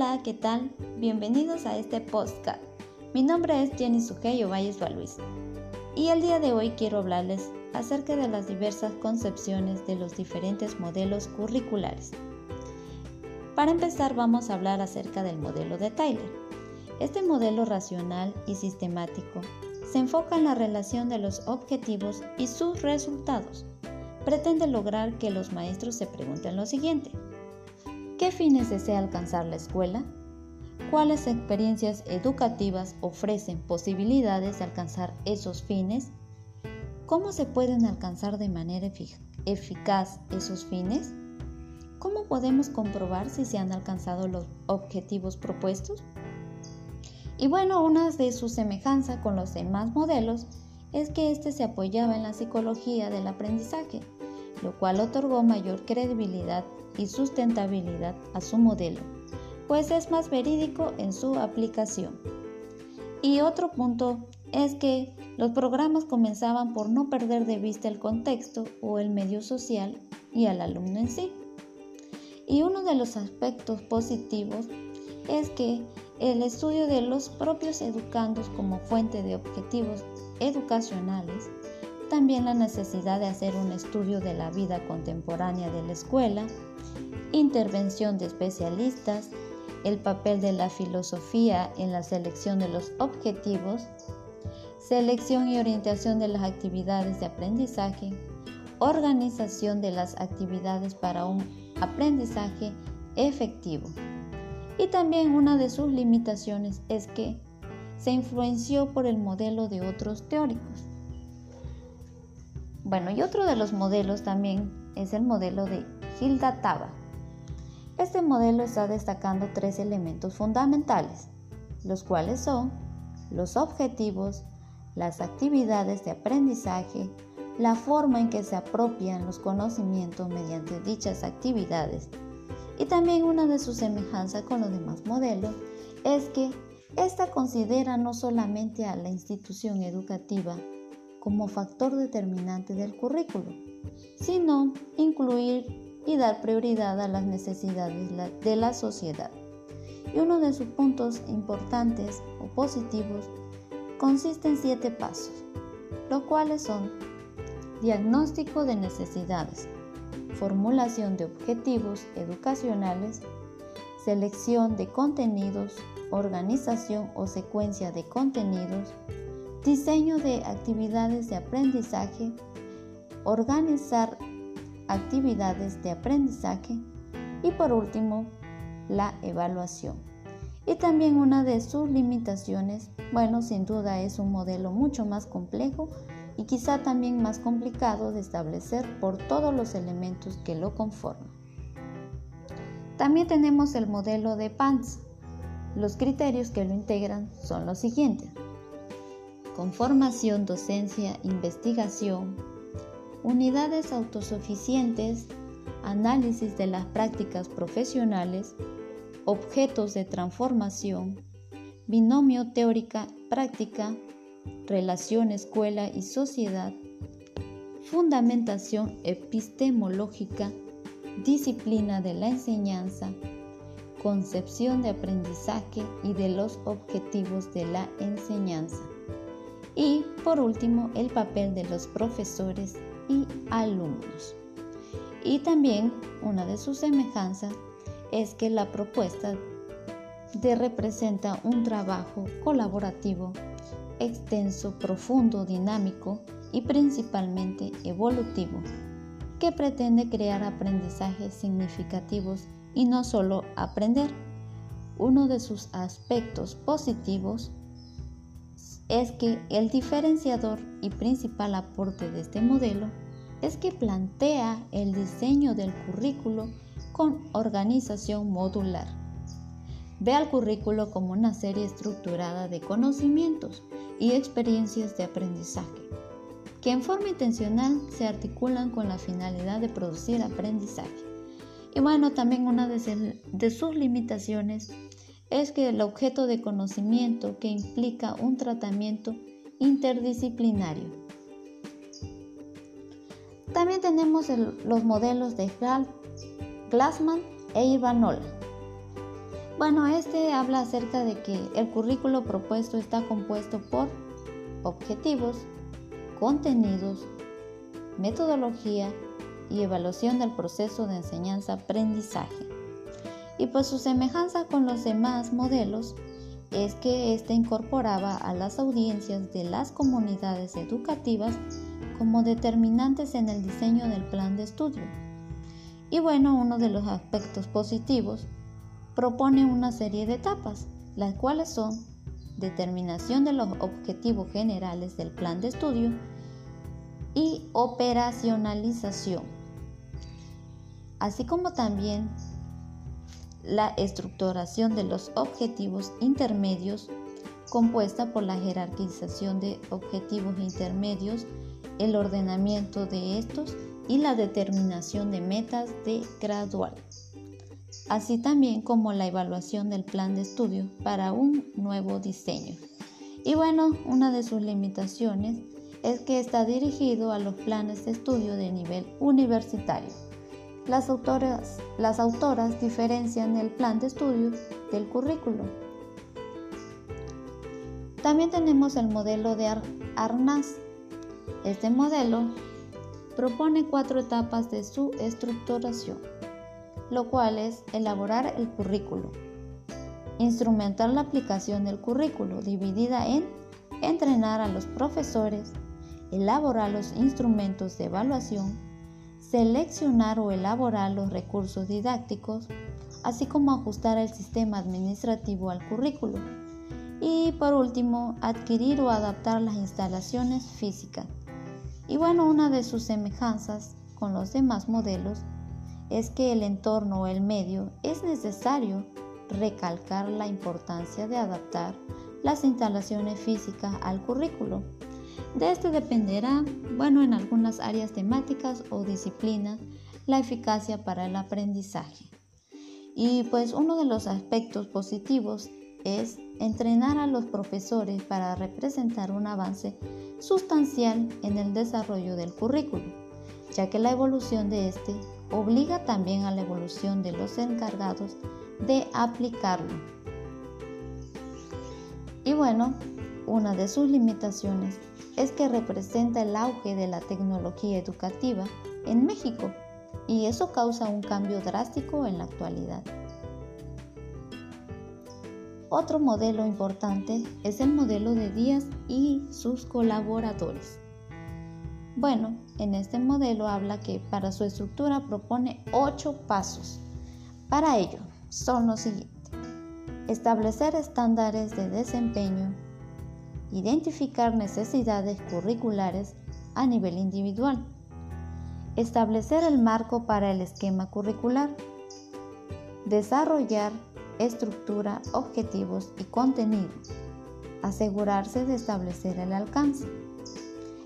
Hola, ¿qué tal? Bienvenidos a este podcast. Mi nombre es Jenny Sujeyo Valles Baluis y el día de hoy quiero hablarles acerca de las diversas concepciones de los diferentes modelos curriculares. Para empezar vamos a hablar acerca del modelo de Tyler. Este modelo racional y sistemático se enfoca en la relación de los objetivos y sus resultados. Pretende lograr que los maestros se pregunten lo siguiente. ¿Qué fines desea alcanzar la escuela? ¿Cuáles experiencias educativas ofrecen posibilidades de alcanzar esos fines? ¿Cómo se pueden alcanzar de manera eficaz esos fines? ¿Cómo podemos comprobar si se han alcanzado los objetivos propuestos? Y bueno, una de sus semejanzas con los demás modelos es que éste se apoyaba en la psicología del aprendizaje, lo cual otorgó mayor credibilidad y sustentabilidad a su modelo, pues es más verídico en su aplicación. Y otro punto es que los programas comenzaban por no perder de vista el contexto o el medio social y al alumno en sí. Y uno de los aspectos positivos es que el estudio de los propios educandos como fuente de objetivos educacionales, también la necesidad de hacer un estudio de la vida contemporánea de la escuela, intervención de especialistas, el papel de la filosofía en la selección de los objetivos, selección y orientación de las actividades de aprendizaje, organización de las actividades para un aprendizaje efectivo. Y también una de sus limitaciones es que se influenció por el modelo de otros teóricos. Bueno, y otro de los modelos también es el modelo de Hilda Taba. Este modelo está destacando tres elementos fundamentales, los cuales son los objetivos, las actividades de aprendizaje la forma en que se apropian los conocimientos mediante dichas actividades. Y también una de sus semejanzas con los demás modelos es que ésta considera no solamente a la institución educativa como factor determinante del currículo, sino incluir y dar prioridad a las necesidades de la sociedad. Y uno de sus puntos importantes o positivos consiste en siete pasos, los cuales son diagnóstico de necesidades, formulación de objetivos educacionales, selección de contenidos, organización o secuencia de contenidos, diseño de actividades de aprendizaje, organizar actividades de aprendizaje y por último la evaluación. Y también una de sus limitaciones, bueno, sin duda es un modelo mucho más complejo y quizá también más complicado de establecer por todos los elementos que lo conforman. También tenemos el modelo de PANS. Los criterios que lo integran son los siguientes. Conformación, docencia, investigación, unidades autosuficientes, análisis de las prácticas profesionales, objetos de transformación, binomio teórica-práctica, relación escuela y sociedad, fundamentación epistemológica, disciplina de la enseñanza, concepción de aprendizaje y de los objetivos de la enseñanza. Y por último, el papel de los profesores y alumnos. Y también una de sus semejanzas es que la propuesta de representa un trabajo colaborativo extenso, profundo, dinámico y principalmente evolutivo, que pretende crear aprendizajes significativos y no solo aprender. Uno de sus aspectos positivos es que el diferenciador y principal aporte de este modelo es que plantea el diseño del currículo con organización modular Ve al currículo como una serie estructurada de conocimientos y experiencias de aprendizaje, que en forma intencional se articulan con la finalidad de producir aprendizaje. Y bueno, también una de sus limitaciones es que el objeto de conocimiento que implica un tratamiento interdisciplinario. También tenemos los modelos de Glassman e Ivanola Bueno, este habla acerca de que el currículo propuesto está compuesto por objetivos, contenidos, metodología y evaluación del proceso de enseñanza-aprendizaje. Y pues su semejanza con los demás modelos es que éste incorporaba a las audiencias de las comunidades educativas como determinantes en el diseño del plan de estudio. Y bueno, uno de los aspectos positivos propone una serie de etapas, las cuales son determinación de los objetivos generales del plan de estudio y operacionalización, así como también la estructuración de los objetivos intermedios compuesta por la jerarquización de objetivos intermedios, el ordenamiento de estos y la determinación de metas de gradual, así también como la evaluación del plan de estudio para un nuevo diseño. Y bueno, una de sus limitaciones es que está dirigido a los planes de estudio de nivel universitario. Las autoras, las autoras diferencian el plan de estudio del currículo. También tenemos el modelo de Arnaz. Este modelo propone cuatro etapas de su estructuración, lo cual es elaborar el currículo, instrumentar la aplicación del currículo, dividida en entrenar a los profesores, elaborar los instrumentos de evaluación, seleccionar o elaborar los recursos didácticos, así como ajustar el sistema administrativo al currículo. Y por último, adquirir o adaptar las instalaciones físicas. Y bueno, una de sus semejanzas con los demás modelos es que el entorno o el medio es necesario recalcar la importancia de adaptar las instalaciones físicas al currículo de este dependerá, bueno, en algunas áreas temáticas o disciplinas, la eficacia para el aprendizaje. Y pues uno de los aspectos positivos es entrenar a los profesores para representar un avance sustancial en el desarrollo del currículo, ya que la evolución de este obliga también a la evolución de los encargados de aplicarlo. Y bueno, una de sus limitaciones es que representa el auge de la tecnología educativa en México y eso causa un cambio drástico en la actualidad. Otro modelo importante es el modelo de Díaz y sus colaboradores. Bueno, en este modelo habla que para su estructura propone ocho pasos. Para ello son los siguientes. Establecer estándares de desempeño, identificar necesidades curriculares a nivel individual, establecer el marco para el esquema curricular, desarrollar estructura, objetivos y contenido, asegurarse de establecer el alcance,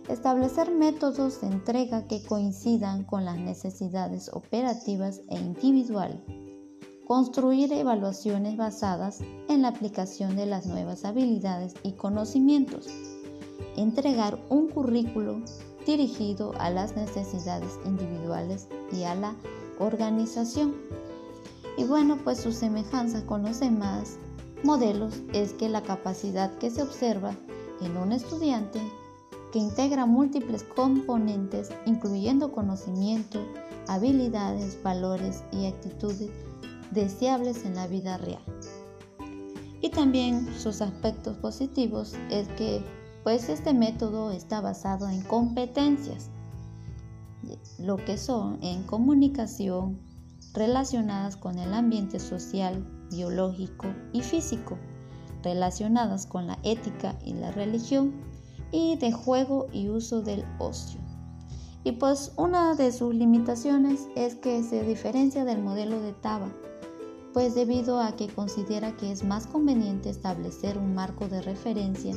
establecer métodos de entrega que coincidan con las necesidades operativas e individuales, construir evaluaciones basadas en la aplicación de las nuevas habilidades y conocimientos, entregar un currículo dirigido a las necesidades individuales y a la organización. Y bueno, pues su semejanza con los demás modelos es que la capacidad que se observa en un estudiante que integra múltiples componentes, incluyendo conocimiento, habilidades, valores y actitudes, deseables en la vida real. Y también sus aspectos positivos es que pues este método está basado en competencias, lo que son en comunicación relacionadas con el ambiente social, biológico y físico, relacionadas con la ética y la religión y de juego y uso del ocio. Y pues una de sus limitaciones es que se diferencia del modelo de Taba, pues debido a que considera que es más conveniente establecer un marco de referencia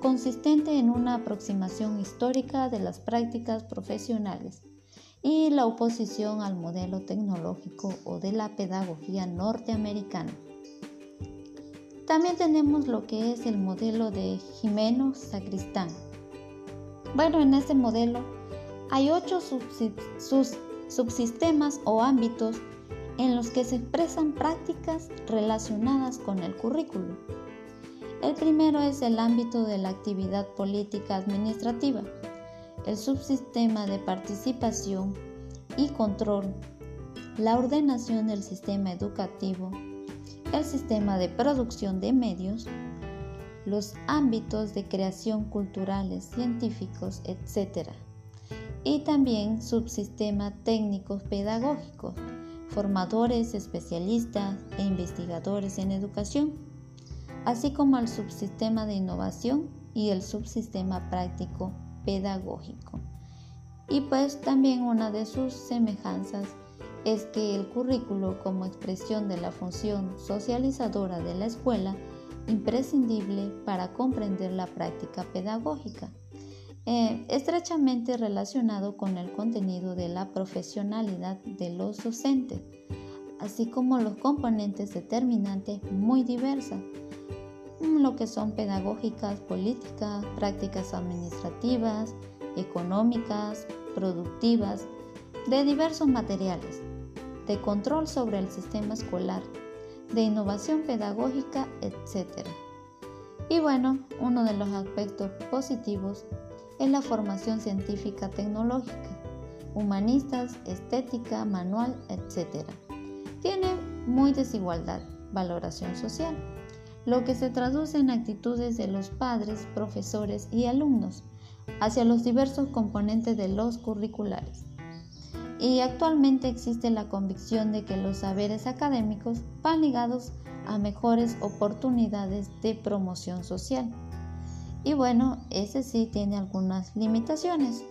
consistente en una aproximación histórica de las prácticas profesionales y la oposición al modelo tecnológico o de la pedagogía norteamericana. También tenemos lo que es el modelo de Jimeno Sacristán. Bueno, en este modelo hay ocho subsistemas o ámbitos en los que se expresan prácticas relacionadas con el currículo. El primero es el ámbito de la actividad política administrativa, el subsistema de participación y control, la ordenación del sistema educativo, el sistema de producción de medios, los ámbitos de creación culturales, científicos, etc. Y también subsistema técnicos pedagógicos, formadores, especialistas e investigadores en educación, así como el subsistema de innovación y el subsistema práctico pedagógico. Y pues también una de sus semejanzas es que el currículo como expresión de la función socializadora de la escuela imprescindible para comprender la práctica pedagógica, eh, estrechamente relacionado con el contenido de la profesionalidad de los docentes, así como los componentes determinantes muy diversas, lo que son pedagógicas, políticas, prácticas administrativas, económicas, productivas, de diversos materiales, de control sobre el sistema escolar, de innovación pedagógica, etc. Y bueno, uno de los aspectos positivos es la formación científica tecnológica, humanistas, estética, manual, etc. Tiene muy desigualdad, valoración social, lo que se traduce en actitudes de los padres, profesores y alumnos hacia los diversos componentes de los curriculares y actualmente existe la convicción de que los saberes académicos van ligados a mejores oportunidades de promoción social. Y bueno, ese sí tiene algunas limitaciones,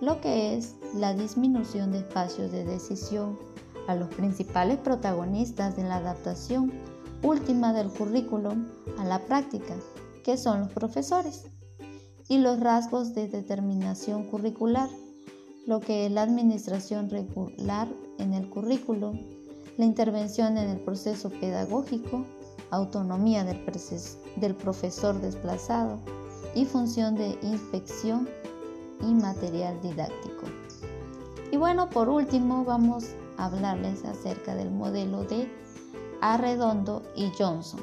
lo que es la disminución de espacios de decisión. A los principales protagonistas de la adaptación última del currículum a la práctica, que son los profesores, y los rasgos de determinación curricular lo que es la administración regular en el currículo, la intervención en el proceso pedagógico, autonomía del, del profesor desplazado y función de inspección y material didáctico. Y bueno, por último vamos a hablarles acerca del modelo de Arredondo y Johnson.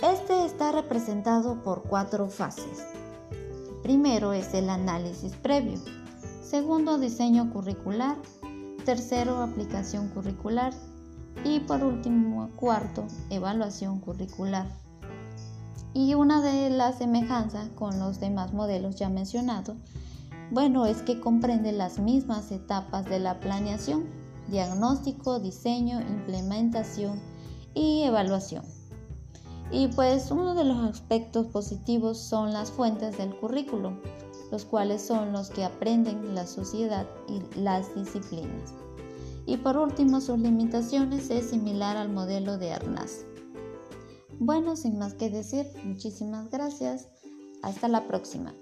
Este está representado por cuatro fases. Primero es el análisis previo, segundo diseño curricular, tercero aplicación curricular y por último cuarto evaluación curricular. Y una de las semejanzas con los demás modelos ya mencionados, bueno, es que comprende las mismas etapas de la planeación, diagnóstico, diseño, implementación y evaluación. Y pues uno de los aspectos positivos son las fuentes del currículo, los cuales son los que aprenden la sociedad y las disciplinas. Y por último, sus limitaciones es similar al modelo de Arnaz. Bueno, sin más que decir, muchísimas gracias. Hasta la próxima.